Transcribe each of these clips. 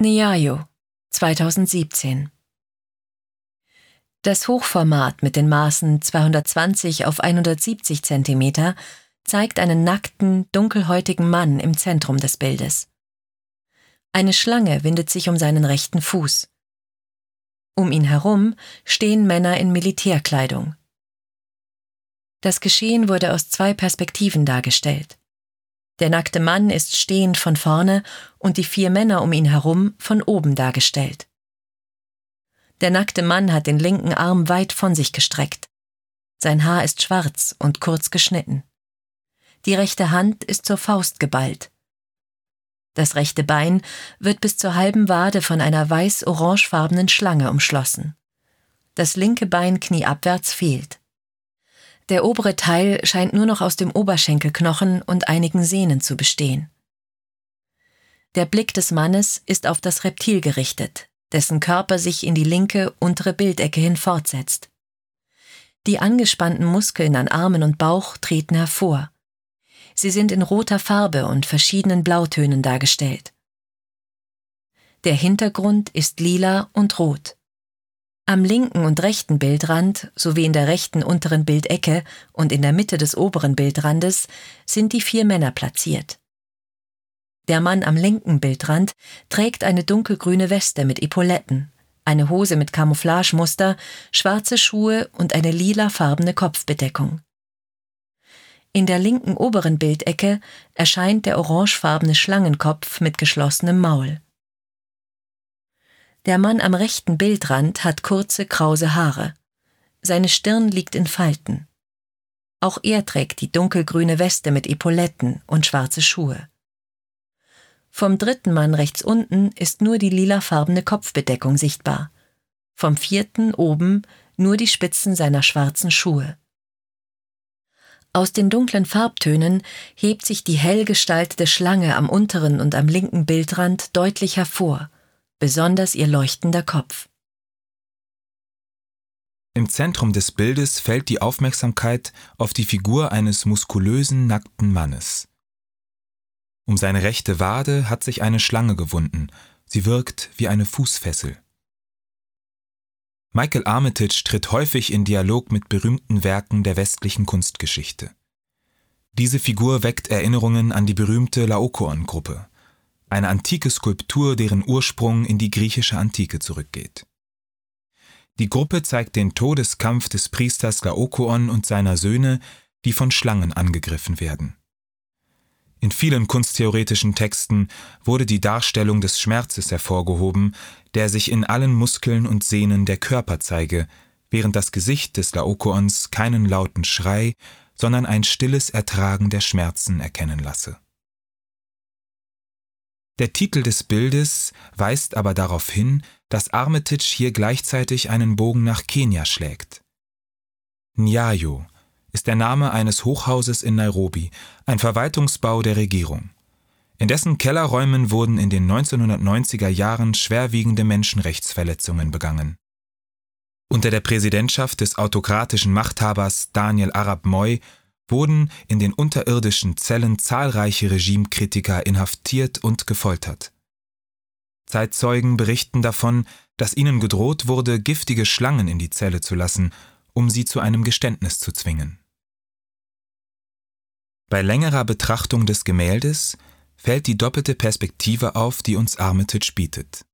Niayo 2017 Das Hochformat mit den Maßen 220 auf 170 cm zeigt einen nackten, dunkelhäutigen Mann im Zentrum des Bildes. Eine Schlange windet sich um seinen rechten Fuß. Um ihn herum stehen Männer in Militärkleidung. Das Geschehen wurde aus zwei Perspektiven dargestellt. Der nackte Mann ist stehend von vorne und die vier Männer um ihn herum von oben dargestellt. Der nackte Mann hat den linken Arm weit von sich gestreckt. Sein Haar ist schwarz und kurz geschnitten. Die rechte Hand ist zur Faust geballt. Das rechte Bein wird bis zur halben Wade von einer weiß-orangefarbenen Schlange umschlossen. Das linke Bein knieabwärts fehlt. Der obere Teil scheint nur noch aus dem Oberschenkelknochen und einigen Sehnen zu bestehen. Der Blick des Mannes ist auf das Reptil gerichtet, dessen Körper sich in die linke untere Bildecke hin fortsetzt. Die angespannten Muskeln an Armen und Bauch treten hervor. Sie sind in roter Farbe und verschiedenen Blautönen dargestellt. Der Hintergrund ist lila und rot. Am linken und rechten Bildrand sowie in der rechten unteren Bildecke und in der Mitte des oberen Bildrandes sind die vier Männer platziert. Der Mann am linken Bildrand trägt eine dunkelgrüne Weste mit Epauletten, eine Hose mit Camouflagemuster, schwarze Schuhe und eine lilafarbene Kopfbedeckung. In der linken oberen Bildecke erscheint der orangefarbene Schlangenkopf mit geschlossenem Maul. Der Mann am rechten Bildrand hat kurze, krause Haare. Seine Stirn liegt in Falten. Auch er trägt die dunkelgrüne Weste mit Epauletten und schwarze Schuhe. Vom dritten Mann rechts unten ist nur die lilafarbene Kopfbedeckung sichtbar. Vom vierten oben nur die Spitzen seiner schwarzen Schuhe. Aus den dunklen Farbtönen hebt sich die hell gestaltete Schlange am unteren und am linken Bildrand deutlich hervor besonders ihr leuchtender Kopf. Im Zentrum des Bildes fällt die Aufmerksamkeit auf die Figur eines muskulösen, nackten Mannes. Um seine rechte Wade hat sich eine Schlange gewunden, sie wirkt wie eine Fußfessel. Michael Armitage tritt häufig in Dialog mit berühmten Werken der westlichen Kunstgeschichte. Diese Figur weckt Erinnerungen an die berühmte Laokoon-Gruppe eine antike Skulptur, deren Ursprung in die griechische Antike zurückgeht. Die Gruppe zeigt den Todeskampf des Priesters Laokoon und seiner Söhne, die von Schlangen angegriffen werden. In vielen kunsttheoretischen Texten wurde die Darstellung des Schmerzes hervorgehoben, der sich in allen Muskeln und Sehnen der Körper zeige, während das Gesicht des Laokoons keinen lauten Schrei, sondern ein stilles Ertragen der Schmerzen erkennen lasse. Der Titel des Bildes weist aber darauf hin, dass Armitage hier gleichzeitig einen Bogen nach Kenia schlägt. Nyayo ist der Name eines Hochhauses in Nairobi, ein Verwaltungsbau der Regierung. In dessen Kellerräumen wurden in den 1990er Jahren schwerwiegende Menschenrechtsverletzungen begangen. Unter der Präsidentschaft des autokratischen Machthabers Daniel Arab Moi wurden in den unterirdischen Zellen zahlreiche Regimekritiker inhaftiert und gefoltert. Zeitzeugen berichten davon, dass ihnen gedroht wurde, giftige Schlangen in die Zelle zu lassen, um sie zu einem Geständnis zu zwingen. Bei längerer Betrachtung des Gemäldes fällt die doppelte Perspektive auf, die uns Armitage bietet.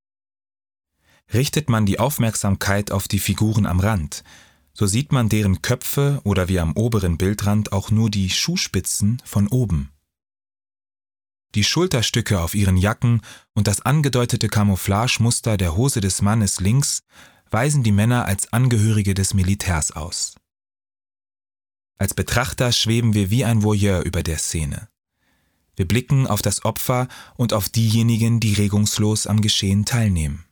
Richtet man die Aufmerksamkeit auf die Figuren am Rand, so sieht man deren Köpfe oder wie am oberen Bildrand auch nur die Schuhspitzen von oben. Die Schulterstücke auf ihren Jacken und das angedeutete Camouflagemuster der Hose des Mannes links weisen die Männer als Angehörige des Militärs aus. Als Betrachter schweben wir wie ein Voyeur über der Szene. Wir blicken auf das Opfer und auf diejenigen, die regungslos am Geschehen teilnehmen.